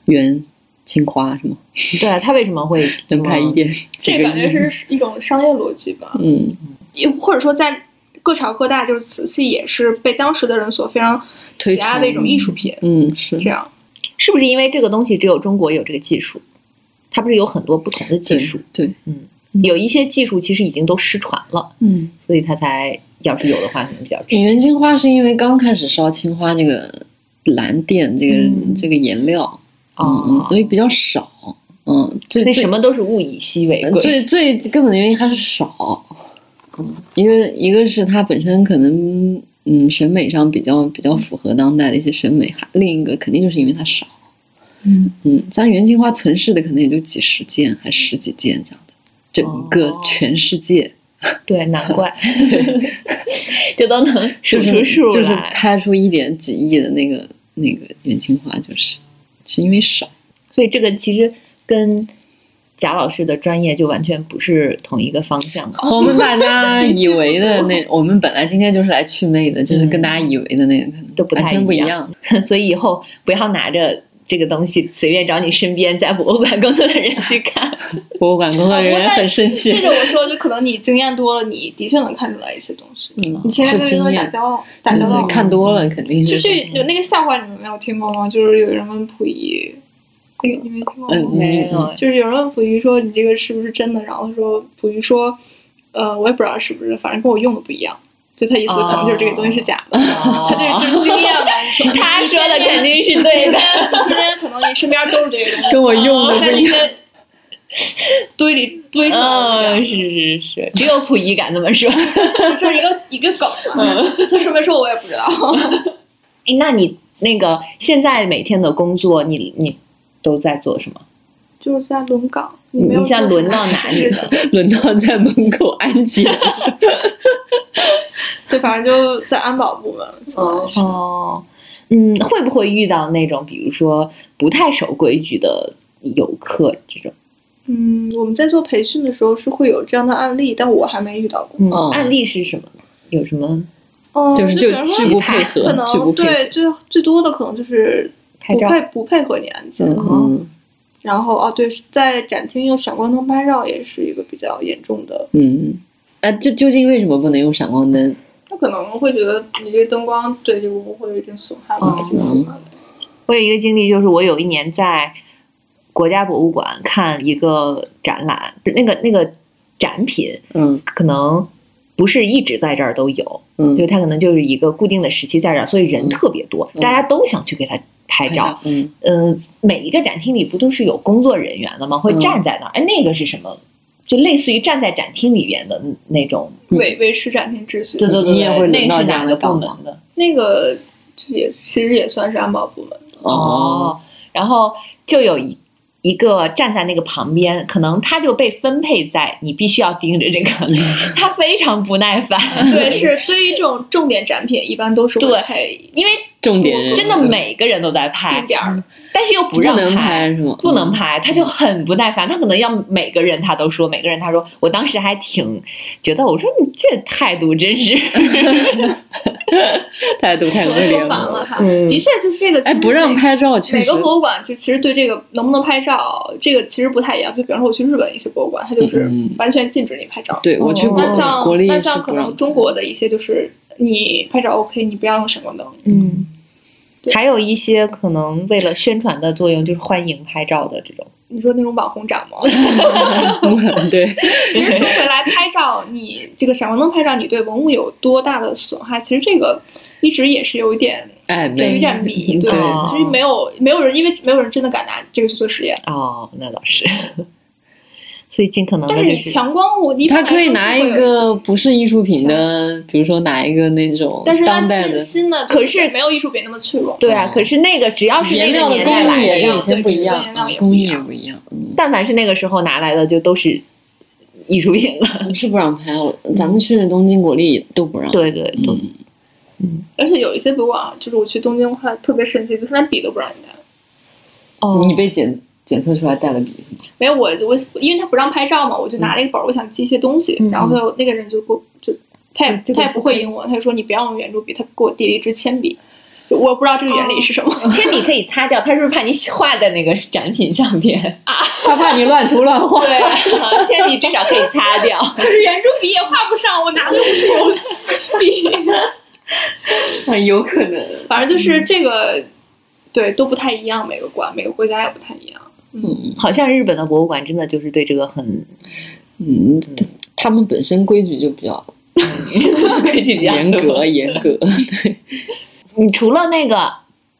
元青花是吗？对啊，它为什么会 能拍一点？这感觉是一种商业逻辑吧。嗯。也或者说，在各朝各代，就是瓷器也是被当时的人所非常喜爱的一种艺术品。嗯，是这样，是不是因为这个东西只有中国有这个技术？它不是有很多不同的技术？对，嗯，有一些技术其实已经都失传了。嗯，所以它才要是有的话，可能比较。元青花是因为刚开始烧青花这个蓝靛这个这个颜料啊，所以比较少。嗯，最什么都是物以稀为贵。最最根本的原因还是少。嗯一个一个是它本身可能嗯审美上比较比较符合当代的一些审美，还另一个肯定就是因为它少，嗯嗯，像元青花存世的可能也就几十件，还十几件这样子，整个全世界，对，难怪，就都能数出数就是拍出一点几亿的那个那个元青花，就是是因为少，所以这个其实跟。贾老师的专业就完全不是同一个方向。我们大家 以为的那，我们本来今天就是来祛魅的，就是跟大家以为的那个可能都不太不一样。所以以后不要拿着这个东西随便找你身边在博物馆工作的人去看。博物馆工作人员很生气。这个我说，就可能你经验多了，你的确能看出来一些东西。嗯，你天天跟人打交道，打交道看多了肯定是。就是有那个笑话，你们没有听过吗？就是有人问溥仪。那个你没听过吗？没有，就是有人问溥仪说：“你这个是不是真的？”然后说溥仪说：“呃，我也不知道是不是，反正跟我用的不一样。”就他意思可能就是这个东西是假的，他就是经验嘛。他说的肯定是对的。今天可能你身边都是这个东西，跟我用的不一些 堆里堆出来的。是是是，只有溥仪敢这么说。就是一个一个梗，他说没说我也不知道。哎那你那个现在每天的工作，你你。都在做什么？就是在轮岗。你现在轮到哪里了？轮到在门口安检。对，反正就在安保部门。哦哦，嗯，会不会遇到那种，比如说不太守规矩的游客这种？嗯，我们在做培训的时候是会有这样的案例，但我还没遇到过。嗯案例是什么呢？有什么？哦，就是就拒不配合，可能对最最多的可能就是。不配不配合你安检，嗯，然后啊对，在展厅用闪光灯拍照也是一个比较严重的，嗯，哎，这究竟为什么不能用闪光灯？他可能会觉得你这个灯光对这个屋会有一点损害吧，我有一个经历，就是我有一年在国家博物馆看一个展览，那个那个展品，嗯，可能不是一直在这儿都有，嗯，就它可能就是一个固定的时期在这儿，所以人特别多，大家都想去给他。拍照，嗯嗯，每一个展厅里不都是有工作人员的吗？会站在那儿，哎，那个是什么？就类似于站在展厅里边的那种维维持展厅秩序。对对对，你也会那是哪个部门的？那个也其实也算是安保部门哦。然后就有一一个站在那个旁边，可能他就被分配在你必须要盯着这个，他非常不耐烦。对，是对于这种重点展品，一般都是对，因为。重点人，真的每个人都在拍定，点儿，但是又不让能拍是吗？不能拍，他就很不耐烦，他可能要每个人他都说，每个人他说，我当时还挺觉得，我说你这态度真是 态度太恶劣说烦了哈。嗯的确就是这个，哎，不让。拍照确实每个博物馆就其实对这个能不能拍照，这个其实不太一样。就比方说我去日本一些博物馆，它就是嗯完全禁止你拍照。对我去哦国那像国立那像可能中国的一些就是你拍照 OK，你不要用闪光灯。嗯。对还有一些可能为了宣传的作用，就是欢迎拍照的这种。你说那种网红展吗？对，其实说回来，拍照你这个闪光灯拍照，你对文物有多大的损害？其实这个一直也是有一点哎，有一点迷。对，其实没有没有人，因为没有人真的敢拿这个去做实验。哦，那倒是。所以尽可能的但就是是，你强光，我一他可以拿一是会有个不是艺术品的，比如说拿一个那种但是它当代的新新的，可是没有艺术品那么脆弱。对啊。可是那个只要是那颜料的个年工艺也代来的呀跟以前不一样工艺也不一样，嗯，但凡是那个时候拿来的，就都是艺术品了。是不让拍。我咱们去东京国立都不让，对对，都嗯，嗯而且有一些博物馆，就是我去东京的话特别神奇，就是连笔都不让你带。哦，你被检检测出来带了笔？没有我我因为他不让拍照嘛，我就拿了一个本儿，我想记一些东西，嗯然后那个人就给我就他也、嗯他也不会英文，他就说你不要用圆珠笔，他给我递了一支铅笔，就我不知道这个原理是什么。铅笔可以擦掉，他是不是怕你画在那个展品上边？他怕你乱涂乱画。对，铅笔至少可以擦掉。可是圆珠笔也画不上，我拿的又不是油漆笔，有可能。反正就是这个，对，都不太一样，每个馆每个国家也不太一样。嗯好像日本的博物馆真的就是对这个很嗯，他们本身规矩就比较规矩比较严格严格。对你除了那个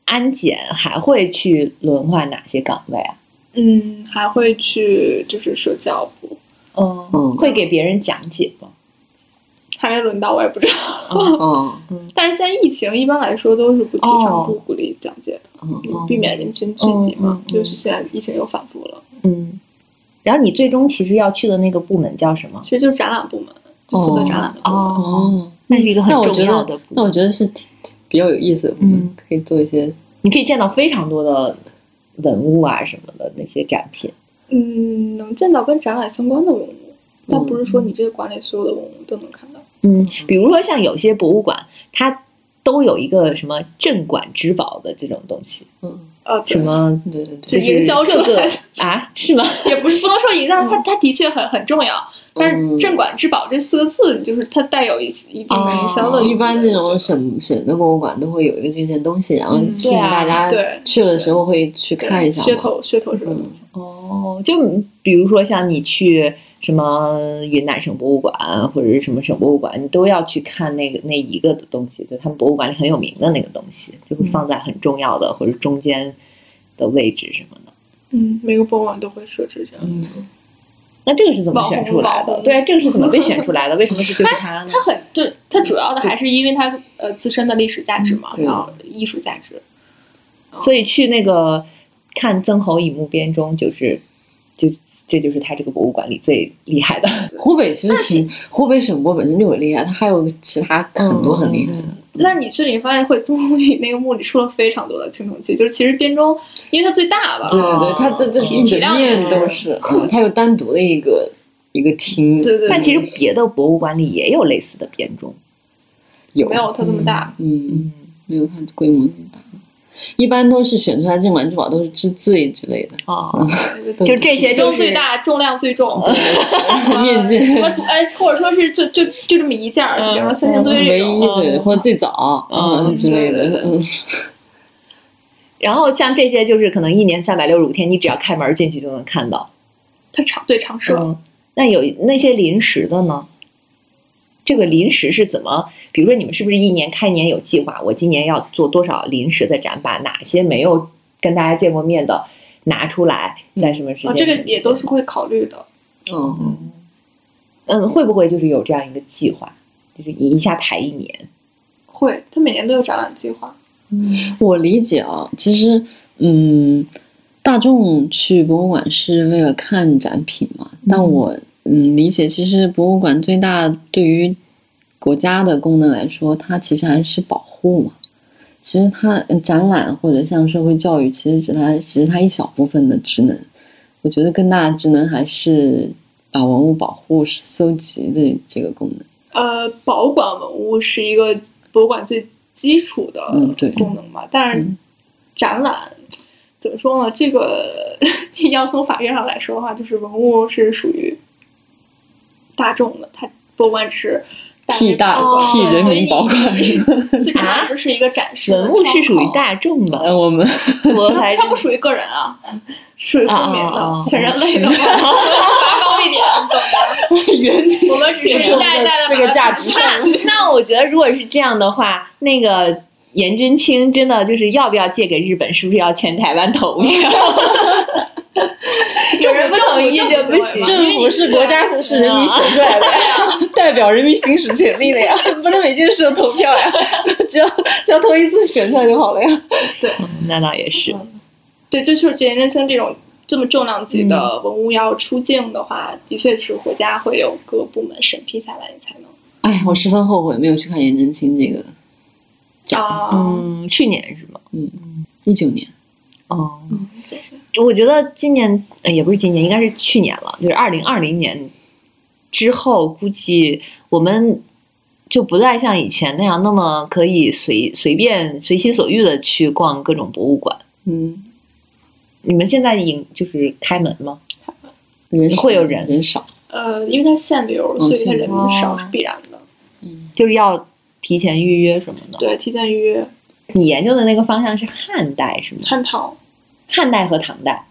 安检，还会去轮换哪些岗位啊？嗯，还会去就是社教部，嗯嗯会给别人讲解吗？还没轮到，我也不知道。嗯 但是现在疫情一般来说都是不提倡、哦不鼓励讲解避免人群聚集嘛。嗯嗯嗯就是现在疫情又反复了，嗯。然后你最终其实要去的那个部门叫什么？其实就是展览部门，就负责展览的部门。哦，哦，那是一个很重要的部，门。那我觉得是挺比较有意思的部门嗯，可以做一些。你可以见到非常多的文物啊什么的那些展品。嗯，能见到跟展览相关的文物，但嗯不是说你这个馆里所有的文物都能看到。嗯，比如说像有些博物馆，它都有一个什么镇馆之宝的这种东西，嗯，啊，什么对对对，就是营销出各个来啊？是吗？也不是不能说营销，它它的确很很重要。但是嗯“镇馆之宝”这四个字，就是它带有一一定的营销的。一般这种省省的博物馆都会有一个这些东西，然后嗯吸引大家去的时候会去看一下。噱头噱头是吧？嗯哦，就比如说像你去什么云南省博物馆或者是什么省博物馆，你都要去看那个那一个的东西，就他们博物馆里很有名的那个东西，就会放在很重要的或者中间的位置什么的。嗯，每个博物馆都会设置这样子。那这个是怎么选出来的？对啊，这个是怎么被选出来的？为什么是就是它呢它？很就它主要的还是因为它呃自身的历史价值嘛，对然后艺术价值。所以去那个看曾侯乙墓编钟，就是就这就是他这个博物馆里最厉害的。湖北其实挺，湖北省博本身就很厉害，它还有其他很多很厉害的。但是你去了，你发现会宗武宇那个墓里出了非常多的青铜器，就是其实编钟，因为它最大吧，对对对，它这这体一整面也都是，嗯它有单独的一个一个厅，对对对，但其实别的博物馆里也有类似的编钟。有没有它这么大。嗯，嗯，没有它规模那么大。一般都是选出来镇馆之宝，都是之最之类的，哦，对就这些体重就是最大，重量最重，面积什么 哎，或者说是就就就这么一件儿，就比如说三星堆唯一这种，的，嗯或者最早嗯嗯之类的，嗯，然后像这些就是可能一年三百六十五天，你只要开门进去就能看到。它常对常设，嗯，那有那些临时的呢？这个临时是怎么？比如说你们是不是一年开年有计划？我今年要做多少临时的展，把哪些没有跟大家见过面的拿出来，在什么时间啊，里？这个也都是会考虑的。嗯，嗯，会不会就是有这样一个计划，就是一一下排一年？会，他每年都有展览计划。嗯我理解啊，其实嗯，大众去博物馆是为了看展品嘛，但我嗯理解，其实博物馆最大对于国家的功能来说，它其实还是保护嘛。其实它展览或者像社会教育，其实只它只是它一小部分的职能。我觉得更大的职能还是把文物保护、搜集的这个功能。呃，保管文物是一个博物馆最基础的功能嘛，但是展览怎么说呢？这个 要从法院上来说的话，就是文物是属于大众的，它博物馆只是。替大替人民保管，啊，这是一个展示。文物是属于大众的，我们我还它不属于个人啊，属于公民的，全人类的，拔高一点。我们只是一代代的这个价值上。那我觉得，如果是这样的话，那个颜真卿真的就是要不要借给日本，是不是要全台湾投票？有人不同意就不行。政府是国家是是人民选出来的，代表人民行使权利的呀，不能每件事都投票呀，只要只要投一次选出来就好了呀。对，那倒也是。对，就是颜真卿这种这么重量级的文物要出境的话，的确是国家会有各部门审批下来你才能。哎，我十分后悔没有去看颜真卿这个展。嗯，去年是吗？嗯，一九年。哦，我觉得今年也不是今年，应该是去年了，就是二零二零年之后，估计我们就不再像以前那样那么可以随随便随心所欲的去逛各种博物馆。嗯，你们现在影就是开门吗？人会有人人少。呃，因为它限流，所以它人少是必然的。嗯，就是要提前预约什么的。对，提前预约。你研究的那个方向是汉代是吗？汉唐。汉代和唐代，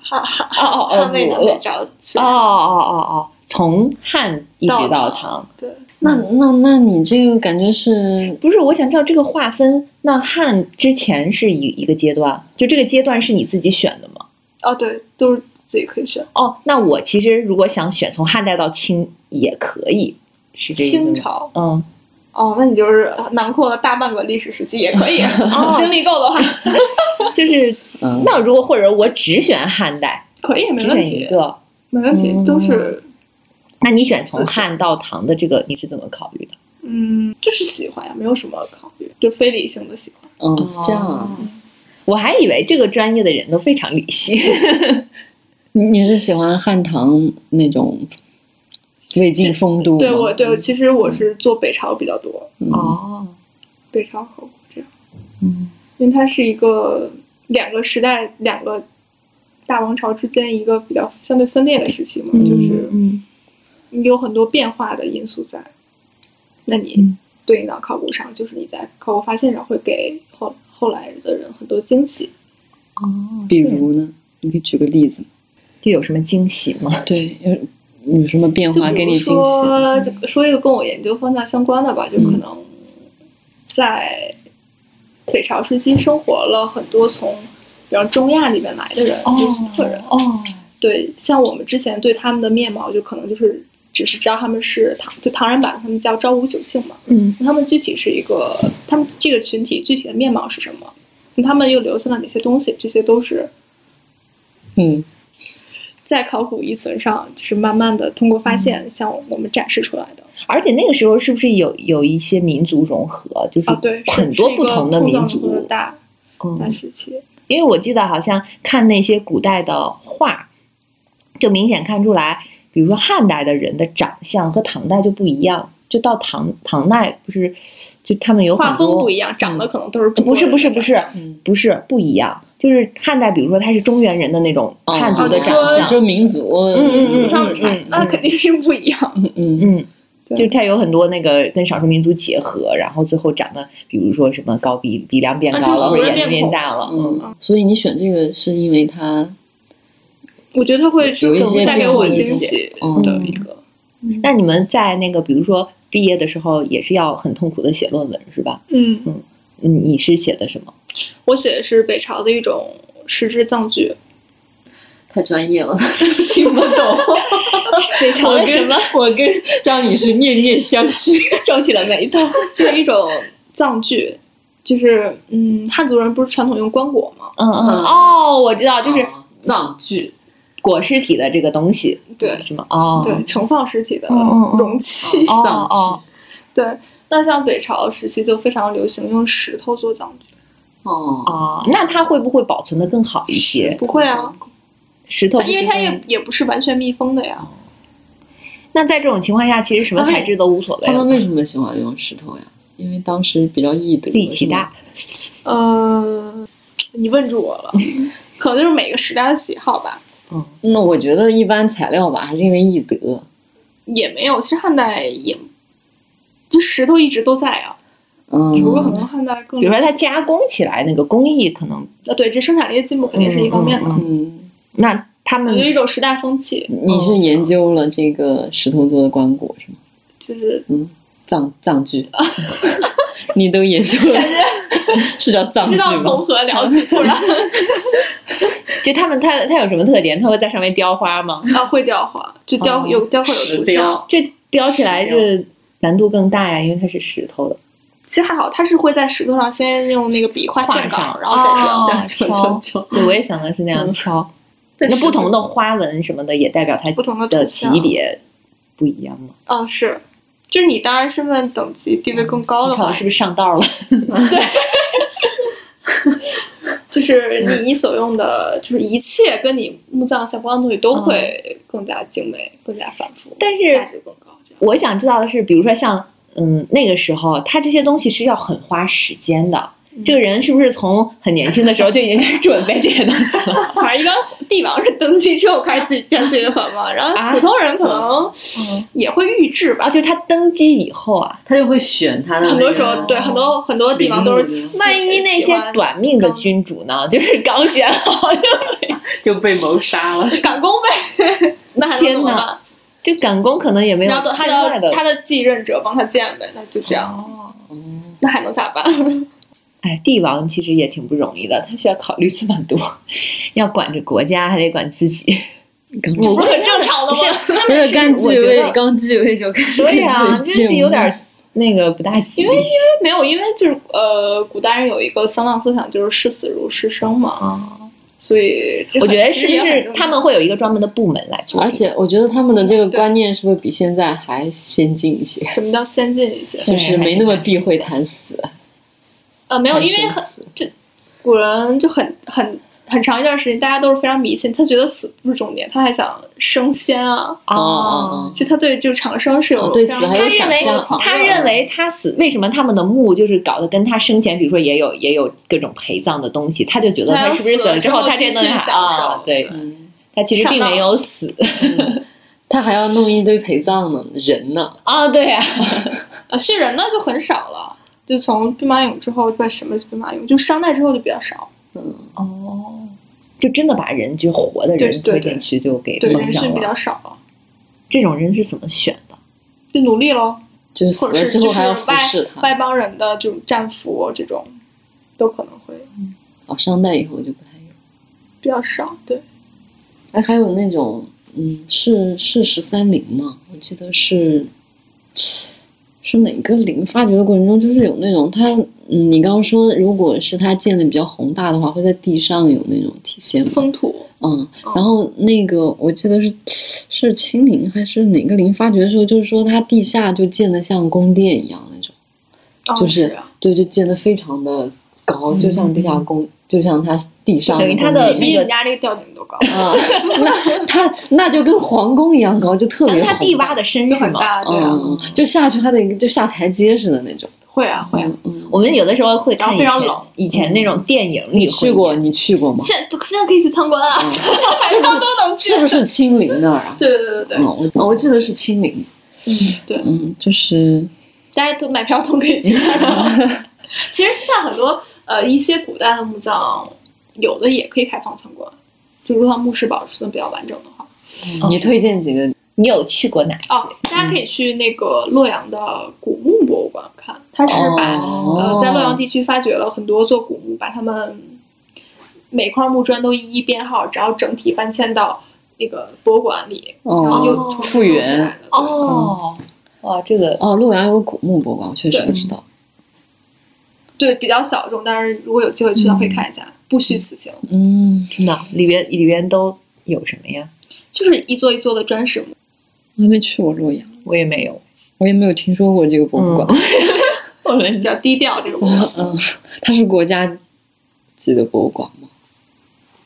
汉汉哦哦哦，汉魏南北朝，哦哦哦哦，从汉一直到唐，对，那那那你这个感觉是不是？我想知道这个划分，那汉之前是一一个阶段，就这个阶段是你自己选的吗？哦，对，都是自己可以选。哦，那我其实如果想选从汉代到清也可以，是这清朝，嗯。哦，那你就是囊括了大半个历史时期也可以，精力够的话，就是，那如果或者我只选汉代，可以没问题，一个没问题，都是。那你选从汉到唐的这个，你是怎么考虑的？嗯，就是喜欢呀，没有什么考虑，就非理性的喜欢。嗯，这样啊，我还以为这个专业的人都非常理性。你你是喜欢汉唐那种？魏晋风度，对我对，其实我是做北朝比较多哦，北朝考古这样，嗯，因为它是一个两个时代、两个大王朝之间一个比较相对分裂的时期嘛，就是嗯，有很多变化的因素在，那你对应到考古上，就是你在考古发现上会给后后来的人很多惊喜。哦，比如呢，你可以举个例子，就有什么惊喜吗？对，有什么变化给你惊喜？说说一个跟我研究方向相关的吧，就可能在北朝时期生活了很多从比方中亚那边来的人，就是客人。哦，对，像我们之前对他们的面貌，就可能就是只是知道他们是唐，就唐人版，他们叫昭武九姓嘛。嗯，那他们具体是一个，他们这个群体具体的面貌是什么？那他们又留下了哪些东西？这些都是，嗯。在考古遗存上，就是慢慢的通过发现向我们展示出来的。而且那个时候是不是有有一些民族融合？就是很多不同的民族大大时期。因为我记得好像看那些古代的画，就明显看出来，比如说汉代的人的长相和唐代就不一样。就到唐唐代不是，就他们有画风不一样，长得可能都是不是不是不是不是不一样。就是汉代，比如说他是中原人的那种汉族的长相，就民族，嗯嗯嗯，那肯定是不一样。嗯嗯嗯，就他有很多那个跟少数民族结合，然后最后长得，比如说什么高鼻鼻梁变高了，或者眼睛变大了。嗯，所以你选这个是因为他，我觉得他会有一些带给我惊喜的一个。那你们在那个比如说毕业的时候，也是要很痛苦的写论文是吧？嗯嗯嗯，你是写的什么？我写的是北朝的一种石质葬具，太专业了，听不懂。北朝的什么？我跟张女士面面相觑，皱起了眉头。就是一种葬具，就是嗯，汉族人不是传统用棺椁吗？嗯嗯哦，我知道，就是葬具，裹尸体的这个东西，对，什么？哦，对，盛放尸体的容器，葬 具。对，那像北朝时期就非常流行用石头做葬具。哦哦，那它会不会保存的更好一些？不会啊，石头，因为它也也不是完全密封的呀。那在这种情况下，其实什么材质都无所谓。他们为什么喜欢用石头呀？因为当时比较易得，力气大。呃，你问住我了，可能就是每个时代的喜好吧。嗯，那我觉得一般材料吧，还是因为易得。也没有，其实汉代也，就石头一直都在啊。嗯，只不过可能汉代更，比如说它加工起来那个工艺可能，呃，对，这生产力的进步肯定是一方面嘛。嗯，那他们有一种时代风气。你是研究了这个石头做的棺椁是吗？就是嗯，葬葬具，你都研究了，是叫葬具知道从何聊起？突然，就他们，他他有什么特点？他会在上面雕花吗？啊，会雕花，就雕有雕刻有图像，这雕起来是难度更大呀，因为它是石头的。其实还好，他是会在石头上先用那个笔画线稿，然后再敲敲敲敲。对，我也想的是那样敲。那不同的花纹什么的，也代表它不同的级别不一样吗？哦，是，就是你当然身份等级地位更高的话，是不是上道了？对。就是你你所用的，就是一切跟你墓葬相关的东西都会更加精美、更加繁复，但是价值更高。我想知道的是，比如说像嗯那个时候，他这些东西是要很花时间的。这个人是不是从很年轻的时候就已经开始准备这些东西了？反正一般帝王是登基之后开始自己建自己的坟嘛，然后普通人可能也会预制吧。就他登基以后啊，他就会选他的。很多时候，对很多很多帝王都是。万一那些短命的君主呢？就是刚选好就被 谋杀了，赶工呗。那还能怎么办？就赶工可能也没有。然后他的他的继任者帮他建呗，那就这样。哦，那还能咋办？哎，帝王其实也挺不容易的，他需要考虑这么多，要管着国家，还得管自己，我不是很正常的吗？不是刚继位，刚继位就开始对呀，自己有点那个不大吉因为因为没有，因为就是呃，古代人有一个丧葬思想，就是视死如是生嘛，啊，所以我觉得是不是他们会有一个专门的部门来做？而且我觉得他们的这个观念是不是比现在还先进一些？什么叫先进一些？就是没那么避讳谈死。呃，没有，因为很这古人就很很很长一段时间，大家都是非常迷信，他觉得死不是重点，他还想升仙啊哦！就他对就长生是有对死还有想象。他认为他死为什么他们的墓就是搞得跟他生前，比如说也有也有各种陪葬的东西，他就觉得他是不是死了之后他这能啊？对，他其实并没有死，他还要弄一堆陪葬呢人呢啊！对呀，啊，是人呢就很少了。就从兵马俑之后，不什么兵马俑，就商代之后就比较少。嗯哦，就真的把人就活的人推进去就给对人是比较少了。这种人是怎么选的？就努力喽，就是死了之后还要服侍他。外邦人的这种战俘这种，都可能会。嗯哦，商代以后就不太有，比较少。对。哎，还有那种，嗯，是是十三陵吗？我记得是。是哪个陵发掘的过程中，就是有那种他，嗯，你刚刚说，如果是他建的比较宏大的话，会在地上有那种体现风土。嗯，然后那个我记得是是清陵还是哪个陵发掘的时候，就是说它地下就建的像宫殿一样那种，就是对，就建的非常的高，就像地下宫，就像它地上等于它的比人家那个吊顶都高啊，那它那就跟皇宫一样高，就特别。它地挖的深就很大，对啊，就下去还得就下台阶似的那种。会啊会啊，我们有的时候会看非常冷以前那种电影里。你去过？你去过吗？现现在可以去参观啊，是不是都能去？是不是清陵那儿啊？对对对对对，我我记得是清陵。嗯，对，嗯，就是大家都买票都可以去。其实现在很多呃一些古代的墓葬，有的也可以开放参观，就如果它墓室保存的比较完整的话。你推荐几个？你有去过哪些？哦，大家可以去那个洛阳的古墓博物馆看，它是把呃在洛阳地区发掘了很多座古墓，把它们每块木砖都一一编号，然后整体搬迁到那个博物馆里，然后就复原。哦，哇，这个哦，洛阳有古墓博物馆，我确实不知道。对，比较小众，但是如果有机会去，可以看一下，不虚此行。嗯，真的，里边里边都有什么呀？就是一座一座的砖石墓。我还没去过洛阳，我也没有，我也没有听说过这个博物馆。我们比较低调这个博物馆。嗯，它是国家级的博物馆吗？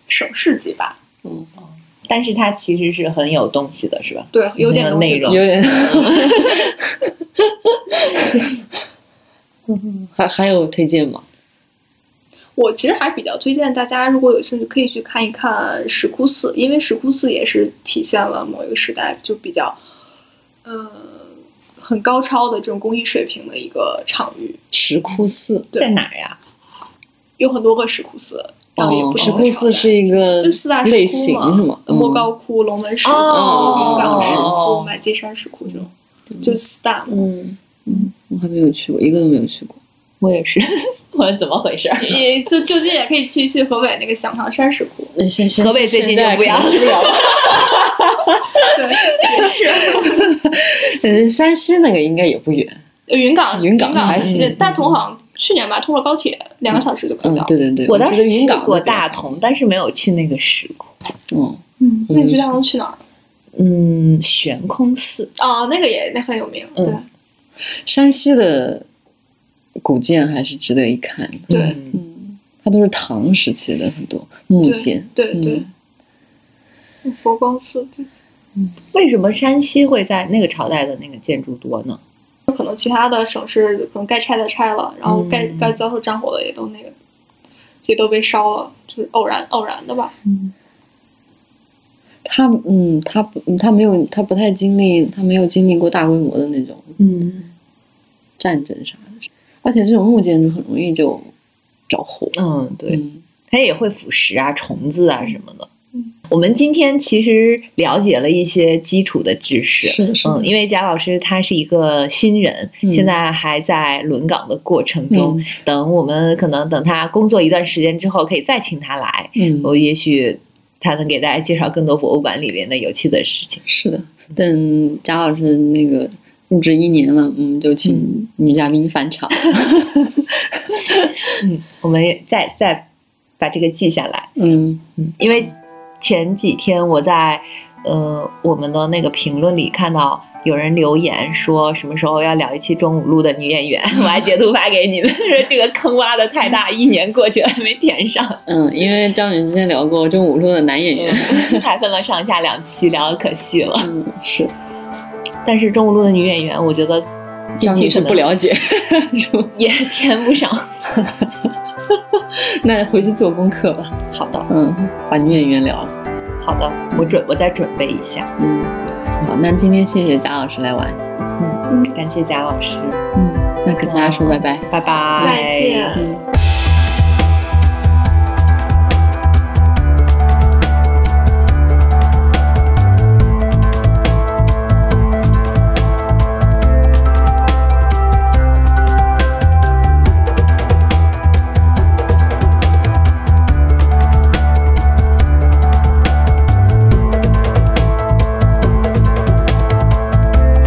省市级吧。嗯，但是它其实是很有东西的，是吧？对，有点内容有点。还还有推荐吗？我其实还比较推荐大家，如果有兴趣，可以去看一看石窟寺，因为石窟寺也是体现了某一个时代就比较，呃，很高超的这种工艺水平的一个场域。石窟寺对在哪儿呀？有很多个石窟寺，然后也哦，不石窟寺是一个就四大石窟类型嘛是吗？莫嗯高窟、龙门石窟、哦云冈石哦窟、买积山石窟这种，就四大嘛。嗯嗯，我还没有去过，一个都没有去过。我也是，我怎么回事？也就就近也可以去去河北那个响堂山石窟，那现现河北最近就不要去不了了。对，也是。嗯，山西那个应该也不远。呃云冈，云冈还行行大同好像去年吧通了高铁，两个小时就可以到。，嗯对对对，我当时记得云去过大同，但是没有去那个石窟。嗯，嗯，那你去大同去哪儿？嗯，悬空寺。哦，那个也那很有名，嗯对山西的古建还是值得一看的。对嗯嗯，它都是唐时期的很多木建。对对。佛光寺，嗯为什么山西会在那个朝代的那个建筑多呢？可能其他的省市可能该拆的拆了，然后该嗯该遭受战火的也都那个，也都被烧了，就是偶然偶然的吧。嗯。他嗯，他不，嗯它没有，他不太经历，他没有经历过大规模的那种嗯战争啥的，而且这种木建筑很容易就着火。嗯，对，嗯它也会腐蚀啊、虫子啊什么的。嗯，我们今天其实了解了一些基础的知识。是的，是的嗯，因为贾老师他是一个新人，嗯现在还在轮岗的过程中。嗯等我们可能等他工作一段时间之后，可以再请他来，嗯，我也许他能给大家介绍更多博物馆里面的有趣的事情。是的。等贾老师那个入职一年了，嗯，就请女嘉宾返场。嗯，我们也再再把这个记下来。嗯嗯，因为前几天我在呃我们的那个评论里看到有人留言说什么时候要聊一期中午录的女演员，我还截图发给你们，说这个坑挖的太大，一年过去了还没填上，嗯，因为张宇之前聊过中午录的男演员。还分了上下两期，聊的可细了。嗯，是但是中五路的女演员，我觉得近张女士不了解，也填不上。那回去做功课吧。好的，嗯，把女演员聊了。好的，我准我再准备一下。嗯，好，那今天谢谢贾老师来玩。嗯，感谢贾老师，嗯，那跟大家说拜拜。拜拜，再见嗯。